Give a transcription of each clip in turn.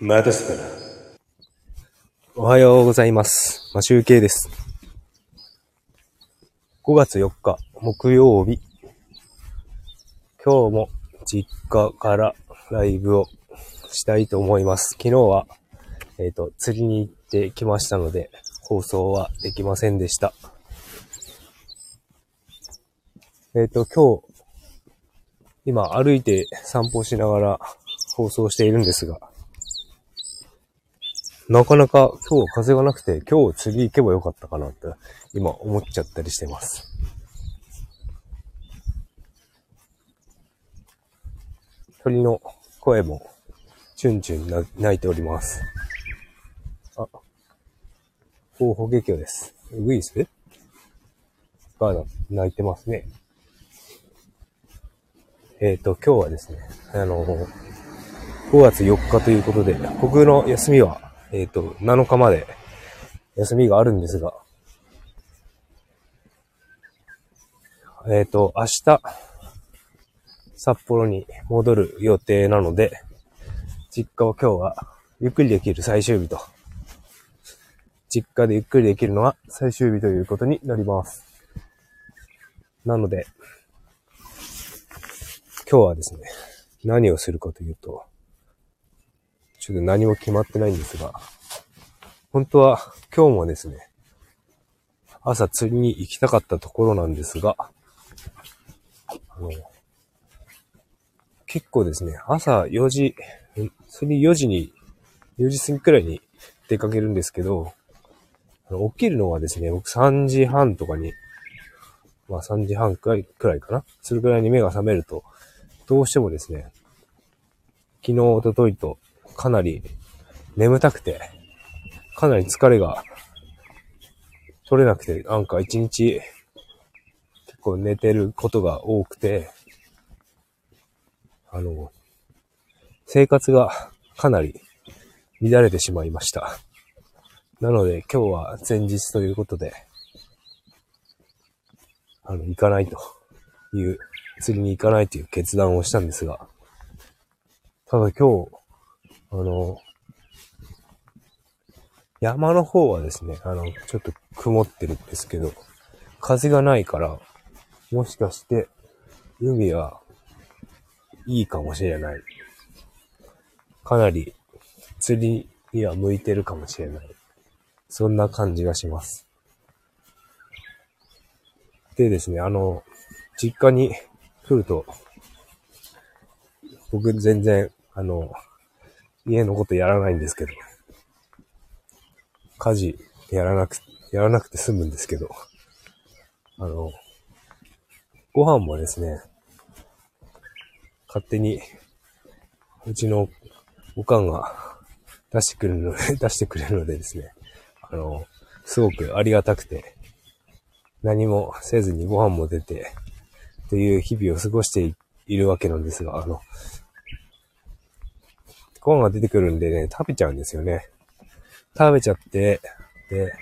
またすから。おはようございます。まあ、集計です。5月4日、木曜日。今日も実家からライブをしたいと思います。昨日は、えっ、と、釣りに行ってきましたので、放送はできませんでした。えっ、と、今日、今歩いて散歩しながら放送しているんですが、なかなか今日風がなくて、今日釣り行けばよかったかなって今思っちゃったりしてます。鳥の声もチュンチュンな鳴いております。あ、候補劇です。ウグイス？が鳴いてますね。えっ、と、今日はですね、あの、5月4日ということで、僕の休みは、えっ、と、7日まで休みがあるんですが、えっ、と、明日、札幌に戻る予定なので、実家は今日はゆっくりできる最終日と、実家でゆっくりできるのは最終日ということになります。なので、今日はですね、何をするかというと、ちょっと何も決まってないんですが、本当は今日もですね、朝釣りに行きたかったところなんですが、あの、結構ですね、朝4時、釣り4時に、4時過ぎくらいに出かけるんですけど、起きるのはですね、僕3時半とかに、まあ3時半くらいくらいかな。それくらいに目が覚めると、どうしてもですね、昨日、一昨日とかなり眠たくて、かなり疲れが取れなくて、なんか一日結構寝てることが多くて、あの、生活がかなり乱れてしまいました。なので今日は前日ということで、あの、行かないという、釣りに行かないという決断をしたんですが、ただ今日、あの、山の方はですね、あの、ちょっと曇ってるんですけど、風がないから、もしかして、海はいいかもしれない。かなり釣りには向いてるかもしれない。そんな感じがします。でですね、あの、実家に来ると、僕全然、あの、家のことやらないんですけど、家事やらなく、やらなくて済むんですけど、あの、ご飯もですね、勝手に、うちのおかんが出してくるので、出してくれるのでですね、あの、すごくありがたくて、何もせずにご飯も出て、という日々を過ごしているわけなんですが、あの、ご飯が出てくるんでね、食べちゃうんですよね。食べちゃって、で、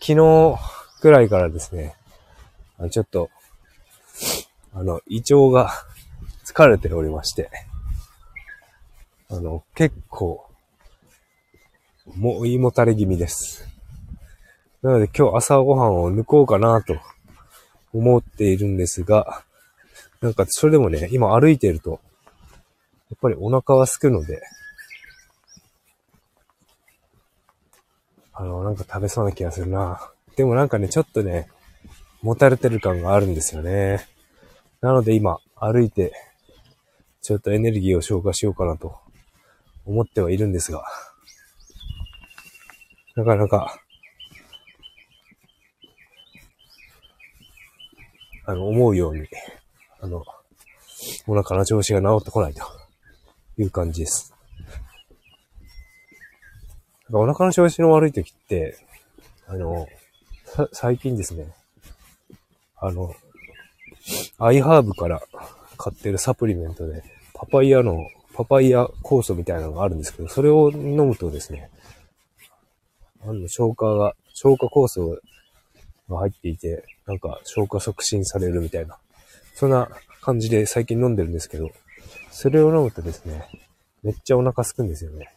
昨日くらいからですね、あちょっと、あの、胃腸が疲れておりまして、あの、結構、もう胃もたれ気味です。なので今日朝ごはんを抜こうかなと思っているんですが、なんかそれでもね、今歩いてると、やっぱりお腹は空くので、あの、なんか食べそうな気がするな。でもなんかね、ちょっとね、もたれてる感があるんですよね。なので今、歩いて、ちょっとエネルギーを消化しようかなと思ってはいるんですが、なかなか、あの、思うように、あの、お腹の調子が治ってこないという感じです。お腹の調子の悪い時って、あの、最近ですね、あの、アイハーブから買ってるサプリメントで、パパイヤの、パパイヤ酵素みたいなのがあるんですけど、それを飲むとですね、あの、消化が、消化酵素が入っていて、なんか消化促進されるみたいな、そんな感じで最近飲んでるんですけど、それを飲むとですね、めっちゃお腹空くんですよね。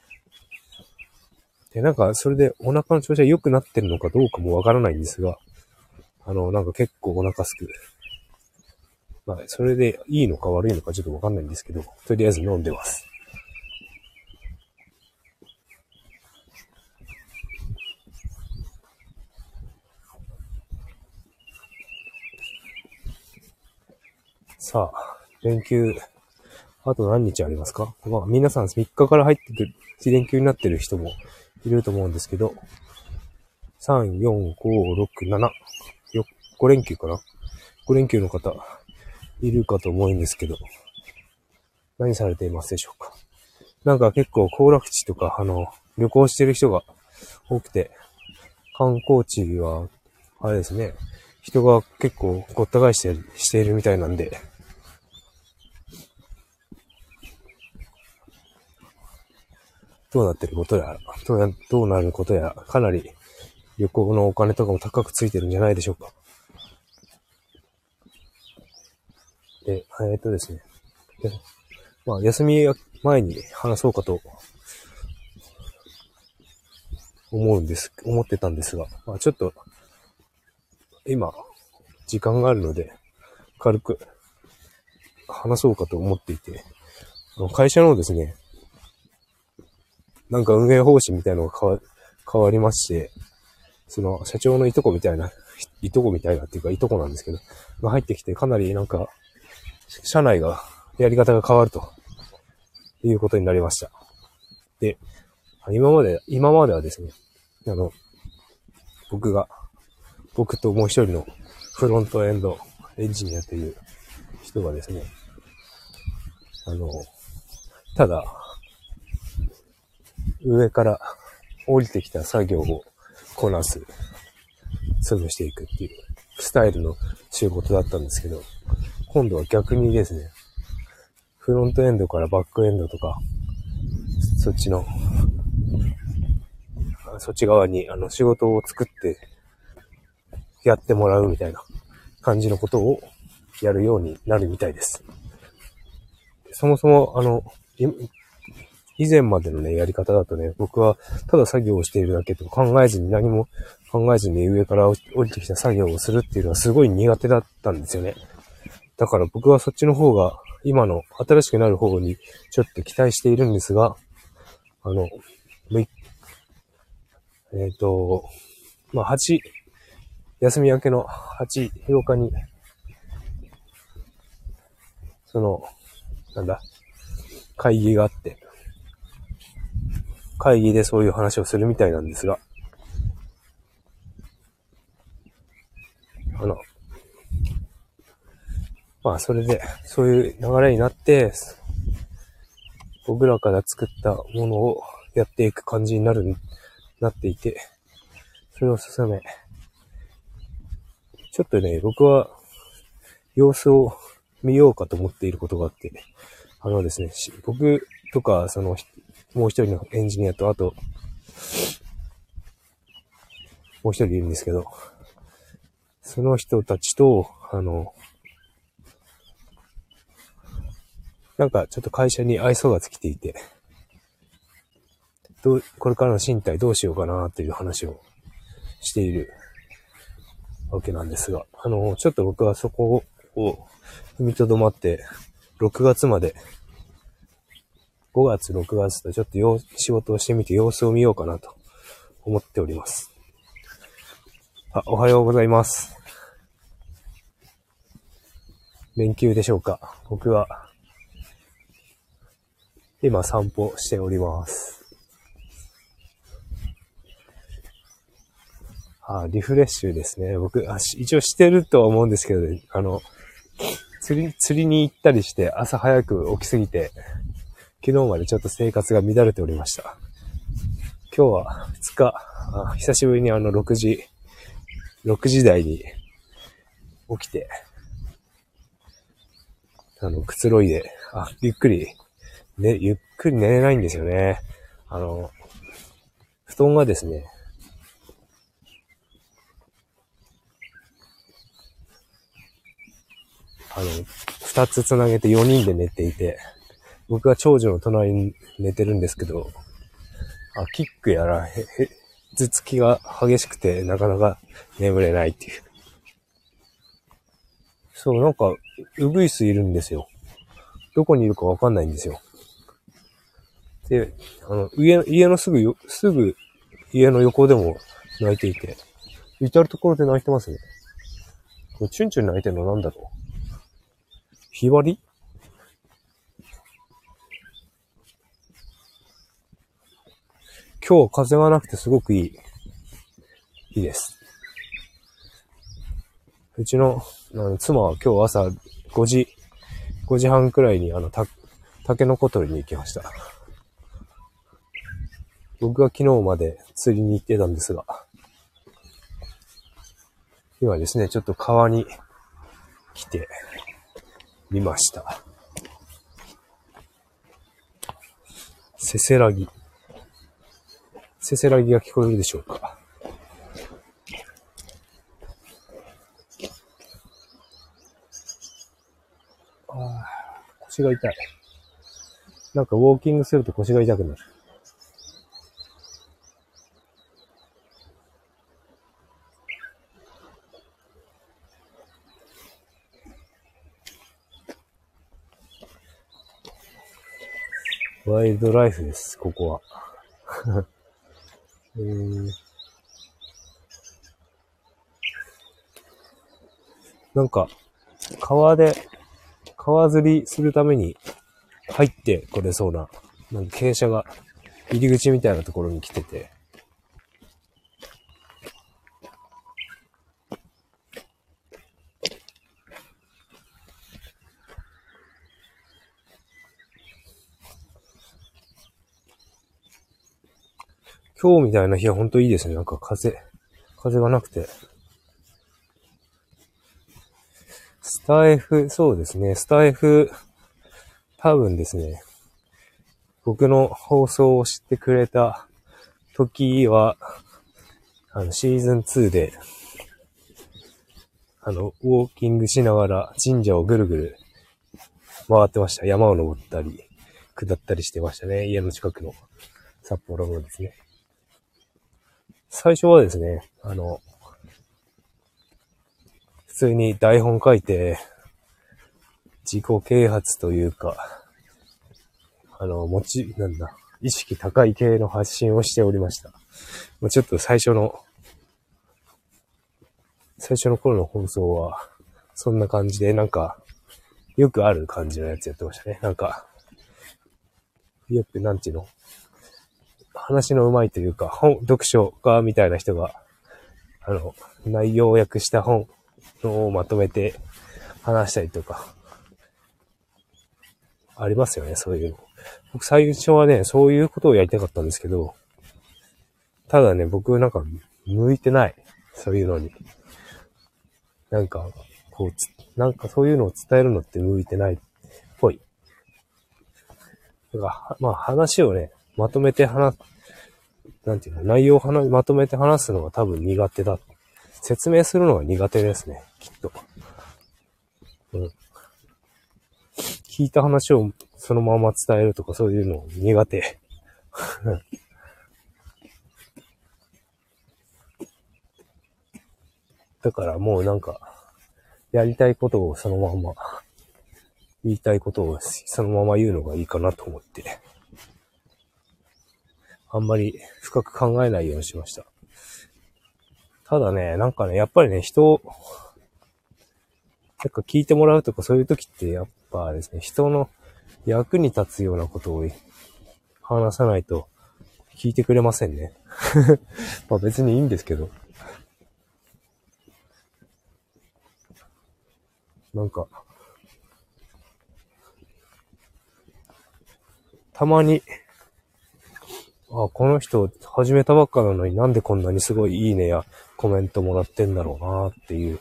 で、なんか、それでお腹の調子が良くなってるのかどうかもわからないんですが、あの、なんか結構お腹すく。まあ、それでいいのか悪いのかちょっとわかんないんですけど、とりあえず飲んでます。さあ、連休、あと何日ありますか？まあ、皆さん3日から入ってくる、連休になってる人もいると思うんですけど、3、4、5、6、7、5連休かな ?5 連休の方、いるかと思うんですけど、何されていますでしょうか？なんか結構行楽地とか、あの、旅行してる人が多くて、観光地は、あれですね、人が結構ごった返してしているみたいなんで、どうなってる？ことやら、どうどうなることや、かなり旅行のお金とかも高くついてるんじゃないでしょうか。で、え、っとですね。まあ、休み前に話そうかと思うんです、思ってたんですが、まあちょっと、今、時間があるので、軽く話そうかと思っていて、会社のですね、なんか運営方針みたいのが変わ、変わりまして、その社長のいとこみたいな、いとこみたいなっていうかいとこなんですけど、が入ってきてかなりなんか、社内が、やり方が変わると、いうことになりました。で、今まで、今まではですね、あの、僕が、僕ともう一人のフロントエンドエンジニアという人がですね、あの、ただ、上から降りてきた作業をこなす、潰していくっていうスタイルの仕事だったんですけど、今度は逆にですね、フロントエンドからバックエンドとか、そっちの、そっち側にあの仕事を作ってやってもらうみたいな感じのことをやるようになるみたいです。そもそも、あの、以前までのね、やり方だとね、僕はただ作業をしているだけと考えずに何も考えずに上から降りてきた作業をするっていうのはすごい苦手だったんですよね。だから僕はそっちの方が、今の新しくなる方にちょっと期待しているんですが、あの、えっ、ー、と、まあ、8、休み明けの8、8日に、その、なんだ、会議があって、会議でそういう話をするみたいなんですが、あの、まあそれで、そういう流れになって、僕らから作ったものをやっていく感じになる、なっていて、それを進め、ちょっとね、僕は様子を見ようかと思っていることがあって、あのですね、僕とか、そのもう一人のエンジニアと、あと、もう一人いるんですけど、その人たちと、あの、なんかちょっと会社に愛想が尽きていて、どう、これからの身体どうしようかなっていう話をしているわけなんですが、あの、ちょっと僕はそこを踏みとどまって、6月まで5月、6月とちょっと仕事をしてみて様子を見ようかなと思っております。あ、おはようございます。連休でしょうか僕は、今散歩しております。あ、リフレッシュですね。僕、あ一応してるとは思うんですけど、ね、あの、釣り、釣りに行ったりして朝早く起きすぎて、昨日までちょっと生活が乱れておりました。今日は2日、あ久しぶりにあの6時、6時台に起きて、あの、くつろいで、あ、ゆっくり、ね、ゆっくり寝れないんですよね。あの、布団がですね、あの、二つつなげて4人で寝ていて、僕は長女の隣に寝てるんですけど、あ、キックやら、へ、へ、頭突きが激しくて、なかなか眠れないっていう。そう、なんか、ウグイスいるんですよ。どこにいるかわかんないんですよ。で、あの、家、家のすぐよ、すぐ、家の横でも泣いていて、至るところで泣いてますね。これ、チュンチュン泣いてるのなんだろうひばり？今日風がなくてすごくいい、いいです。うちの、あの妻は今日朝5時、5時半くらいにあの、た、タケノコ取りに行きました。僕が昨日まで釣りに行ってたんですが、今ですね、ちょっと川に来てみました。せせらぎ。せせらぎが聞こえるでしょうか。あ、腰が痛い。なんかウォーキングすると腰が痛くなる。ワイルドライフです、ここは。えー、なんか、川で、川釣りするために入ってこれそうな、なんか傾斜が入り口みたいなところに来てて、今日みたいな日はほんといいですね。なんか風、風がなくて。スタイフ、そうですね。スタイフ、多分ですね。僕の放送を知ってくれた時は、あの、シーズン2で、あの、ウォーキングしながら神社をぐるぐる回ってました。山を登ったり、下ったりしてましたね。家の近くの札幌のですね。最初はですね、あの、普通に台本書いて、自己啓発というか、あの、持ち、なんだ、意識高い系の発信をしておりました。まあ、ちょっと最初の、最初の頃の放送は、そんな感じで、なんか、よくある感じのやつやってましたね。なんか、よく、なんていうの？話の上手いというか、本、読書家みたいな人が、あの、内容を訳した本をまとめて話したりとか、ありますよね、そういうの。僕最初はね、そういうことをやりたかったんですけど、ただね、僕なんか向いてない。そういうのに。なんか、こう、なんかそういうのを伝えるのって向いてないっぽい。だから、まあ話をね、まとめて話、なんていうの、内容を話まとめて話すのが多分苦手だ。説明するのが苦手ですね、きっと。うん。聞いた話をそのまま伝えるとかそういうの苦手。だからもうなんか、やりたいことをそのまま、言いたいことをそのまま言うのがいいかなと思って。あんまり深く考えないようにしました。ただね、なんかね、やっぱりね、人なんか聞いてもらうとかそういう時ってやっぱですね、人の役に立つようなことを話さないと聞いてくれませんね。まあ別にいいんですけど。なんか、たまにあ、この人始めたばっかなのになんでこんなにすごいいいねやコメントもらってんだろうなっていう、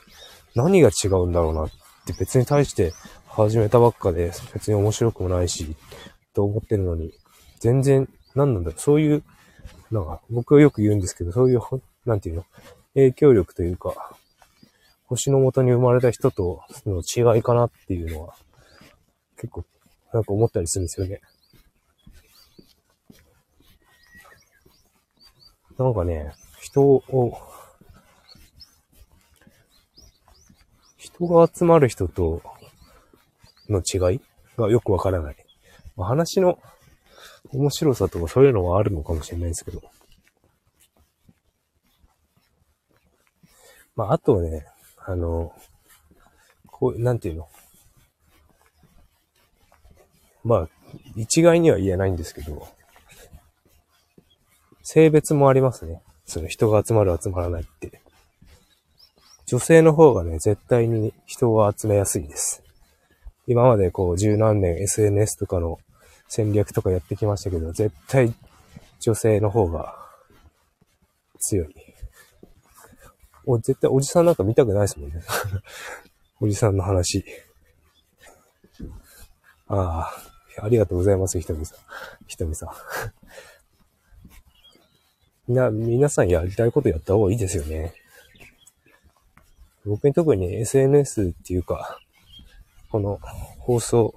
何が違うんだろうなって別に対して始めたばっかで別に面白くもないし、と思ってるのに、全然、何なんだろう、そういう、なんか僕はよく言うんですけど、そういう、なんていうの、影響力というか、星の元に生まれた人との違いかなっていうのは、結構、なんか思ったりするんですよね。なんかね、人を、人が集まる人との違いがよくわからない。まあ、話の面白さとかそういうのはあるのかもしれないですけど。まあ、あとね、あの、こう、なんていうの？まあ、一概には言えないんですけど、性別もありますね。その人が集まる集まらないって。女性の方がね、絶対に人を集めやすいです。今までこう十何年 SNS とかの戦略とかやってきましたけど、絶対女性の方が強い。お、絶対おじさんなんか見たくないですもんね。おじさんの話。ああ、ありがとうございます、ひとみさん。ひとみさん。な、皆さんやりたいことやった方がいいですよね。僕に特に SNS っていうか、この放送、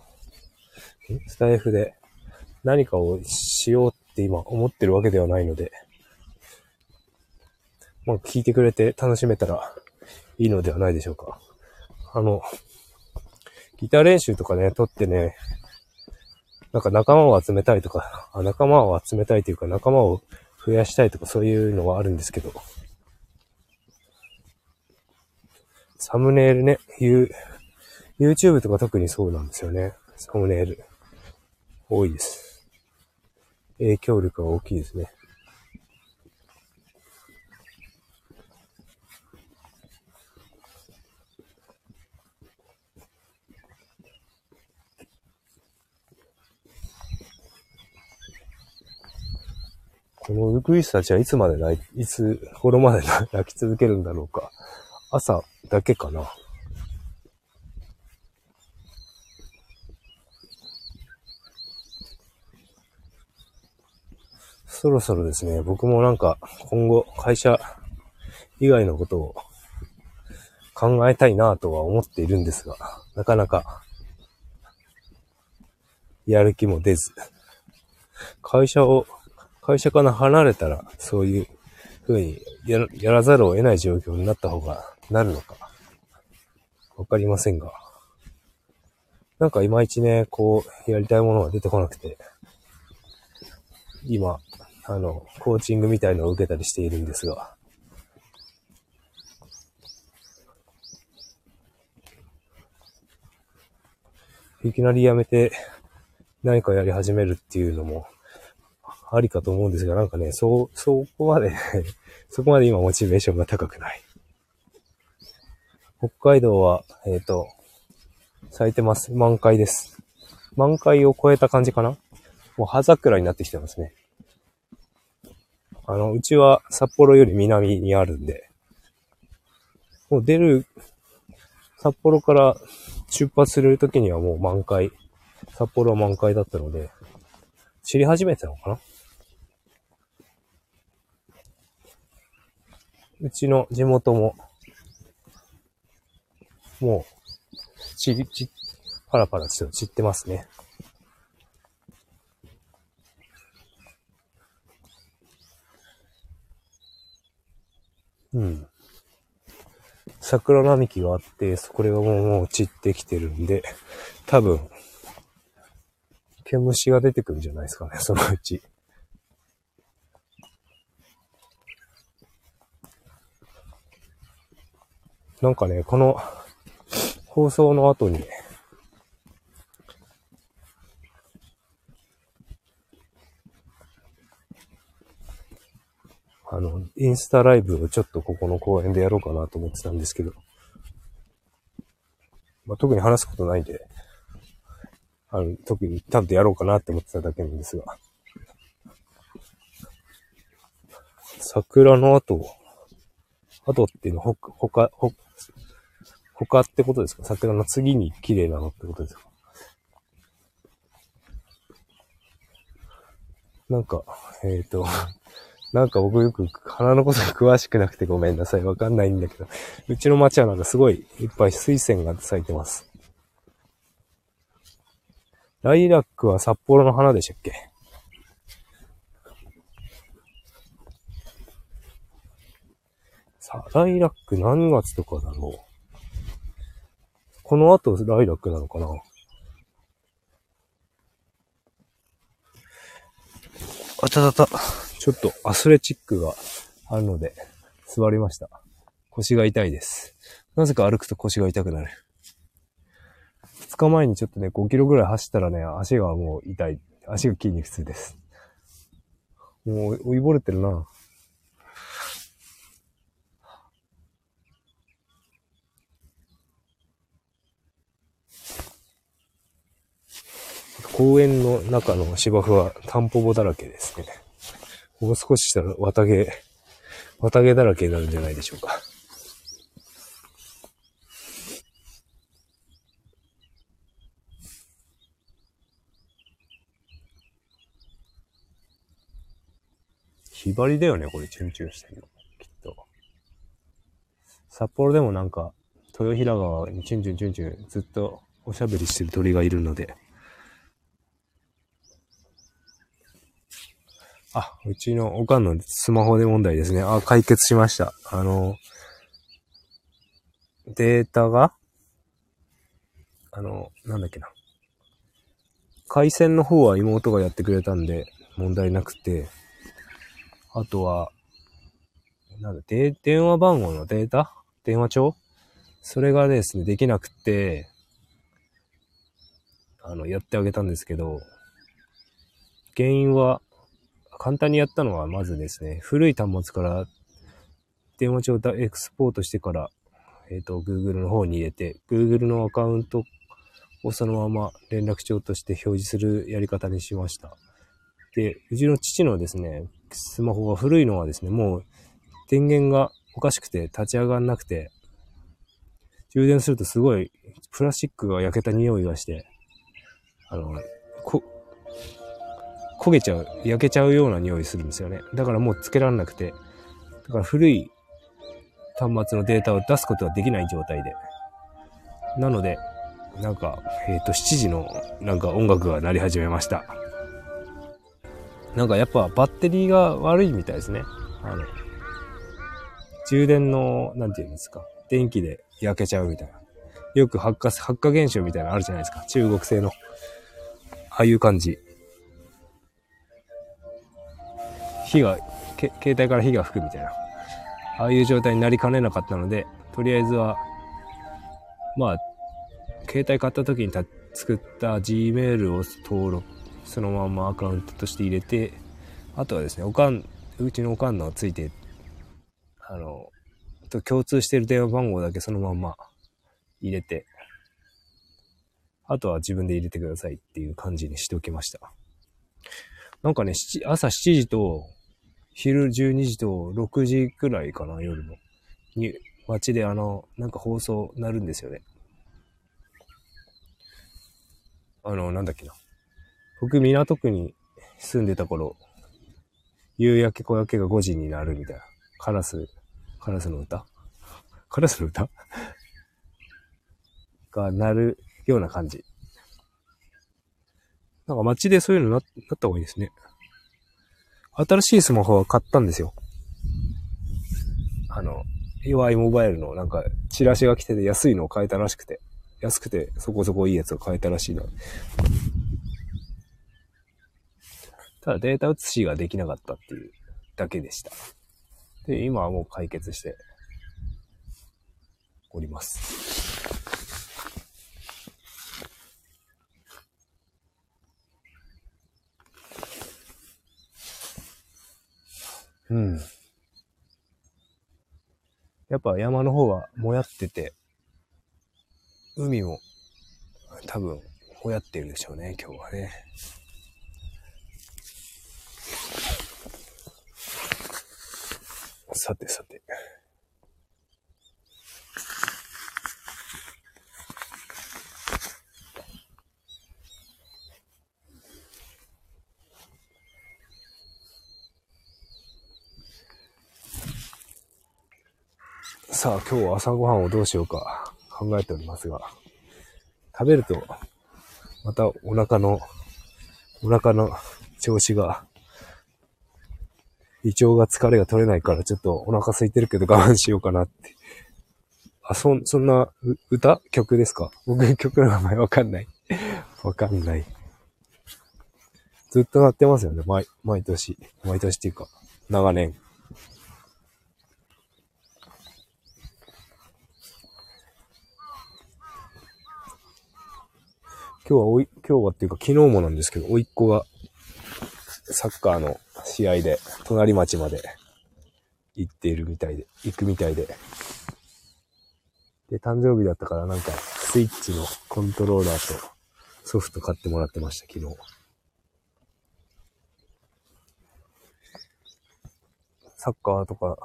スタイフで何かをしようって今思ってるわけではないので、まあ聞いてくれて楽しめたらいいのではないでしょうか。あの、ギター練習とかね、撮ってね、なんか仲間を集めたいとか、あ仲間を集めたいというか仲間を増やしたいとかそういうのはあるんですけど、サムネイルね、you、YouTube とか特にそうなんですよね。サムネイル。多いです。影響力が大きいですね。このウグイスたちはいつまで泣い、いつ頃まで泣き続けるんだろうか。朝だけかな。そろそろですね、僕もなんか今後会社以外のことを考えたいなとは思っているんですが、なかなかやる気も出ず、会社を会社から離れたら、そういう風にややらざるを得ない状況になった方がなるのか、わかりませんが。なんかいまいちね、こう、やりたいものが出てこなくて、今、あの、コーチングみたいのを受けたりしているんですが、いきなりやめて何かやり始めるっていうのも、ありかと思うんですが、なんかね、そ、そこまで そこまで今モチベーションが高くない。北海道は、えっ、ー、と、咲いてます。満開です。満開を超えた感じかなもう葉桜になってきてますね。あの、うちは札幌より南にあるんで、もう出る、札幌から出発するときにはもう満開、札幌は満開だったので、知り始めてたのかなうちの地元も、もう、ち、ち、パラパラちょっと散ってますね。うん。桜並木があって、そこがもうもう散ってきてるんで、多分、毛虫が出てくるんじゃないですかね、そのうち。なんかね、この放送の後に、あの、インスタライブをちょっとここの公園でやろうかなと思ってたんですけど、まあ、特に話すことないんで、あの、特にちゃんとやろうかなって思ってただけなんですが、桜の後、後っていうのほ、ほか、ほ、他ってことですか？桜の次に綺麗なのってことですか？なんか、えっ、ー、と、なんか僕よく花のこと詳しくなくてごめんなさい。わかんないんだけど、うちの町はなんかすごいいっぱい水仙が咲いてます。ライラックは札幌の花でしたっけ？さあライラック何月とかだろう？この後ライラックなのかな？あたたた。ちょっとアスレチックがあるので、座りました。腰が痛いです。なぜか歩くと腰が痛くなる。2日前にちょっとね、5キロぐらい走ったらね、足がもう痛い。足が筋肉痛です。もう、追いぼれてるな。公園の中の芝生はタンポポだらけですね。もう少ししたら綿毛、綿毛だらけになるんじゃないでしょうか。ひばりだよね、これ、チュンチュンしてるの。きっと。札幌でもなんか、豊平川にチュンチュンチュンチュンずっとおしゃべりしてる鳥がいるので、あ、うちのおかんのスマホで問題ですね。あ、解決しました。あの、データが、あの、なんだっけな。回線の方は妹がやってくれたんで、問題なくて、あとは、なんだ、で、電話番号のデータ？電話帳？それがですね、できなくて、あの、やってあげたんですけど、原因は、簡単にやったのは、まずですね、古い端末から電話帳をエクスポートしてから、えっ、ー、と、Google の方に入れて、Google のアカウントをそのまま連絡帳として表示するやり方にしました。で、うちの父のですね、スマホが古いのはですね、もう電源がおかしくて立ち上がんなくて、充電するとすごいプラスチックが焼けた匂いがして、あの、こ、焦げちゃう、焼けちゃうような匂いするんですよね。だからもうつけらんなくて、だから古い端末のデータを出すことはできない状態で。なので、なんか、えっ、ー、と、7時のなんか音楽が鳴り始めました。なんかやっぱバッテリーが悪いみたいですね。あの、充電の、なんていうんですか、電気で焼けちゃうみたいな。よく発火、発火現象みたいなのあるじゃないですか。中国製の。ああいう感じ。火が、携帯から火が吹くみたいな。ああいう状態になりかねなかったので、とりあえずは、まあ、携帯買った時にた作った Gmail を登録、そのままアカウントとして入れて、あとはですね、おかん、うちのおかんのついて、あの、と共通してる電話番号だけそのまま入れて、あとは自分で入れてくださいっていう感じにしておきました。なんかね、朝7時と昼12時と6時くらいかな、夜の。に、街であの、なんか放送なるんですよね。あの、なんだっけな。僕、港区に住んでた頃、夕焼け小焼けが5時になるみたいな。カラス、カラスの歌？カラスの歌？がなるような感じ。なんか街でそういうのななった方がいいですね。新しいスマホは買ったんですよ。あの、UI モバイルのなんか、チラシが来てて安いのを買えたらしくて、安くてそこそこいいやつを買えたらしいな。ただデータ写しができなかったっていうだけでした。で、今はもう解決しております。うん。やっぱ山の方はもやってて、海も多分もやってるでしょうね、今日はね。さてさて。さあ、今日は朝ごはんをどうしようか考えておりますが、食べると、またお腹の、お腹の調子が胃腸が疲れが取れないからちょっとお腹空いてるけど我慢しようかなって。あ、そ、そんな、歌？曲ですか？僕曲の名前わかんない。わかんない。ずっと鳴ってますよね。毎、毎年。毎年っていうか、長年。今日はおい、今日はっていうか昨日もなんですけど、おいっ子がサッカーの試合で隣町まで行っているみたいで、行くみたいで。で、誕生日だったからなんかスイッチのコントローラーとソフト買ってもらってました、昨日。サッカーとか、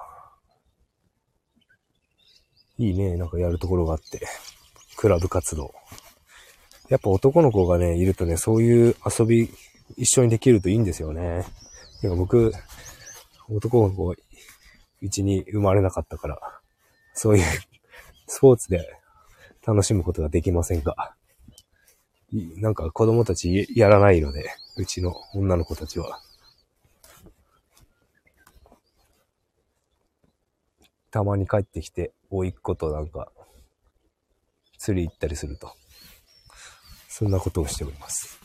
いいね、なんかやるところがあって、クラブ活動。やっぱ男の子がね、いるとね、そういう遊び一緒にできるといいんですよね。いや僕、男の子、うちに生まれなかったから、そういうスポーツで楽しむことができませんが、なんか子供たちやらないので、うちの女の子たちは。たまに帰ってきて、おいっ子となんか、釣り行ったりすると。そんなことをしております。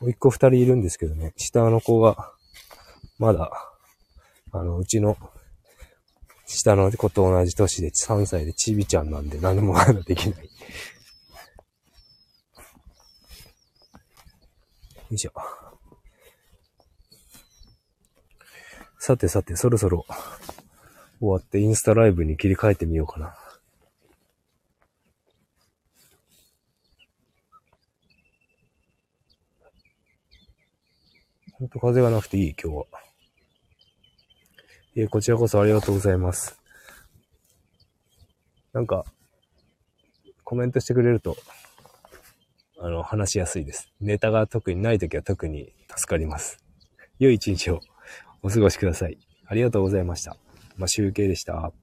おいっ子二人いるんですけどね、下の子が、まだ、あの、うちの、下の子と同じ年で3歳でちびちゃんなんで何もまだできない。よいしょ。さてさて、そろそろ終わってインスタライブに切り替えてみようかな。ほんと風がなくていい、今日は。え、こちらこそありがとうございます。なんか、コメントしてくれると、あの、話しやすいです。ネタが特にないときは特に助かります。良い一日をお過ごしください。ありがとうございました。まあ、集計でした。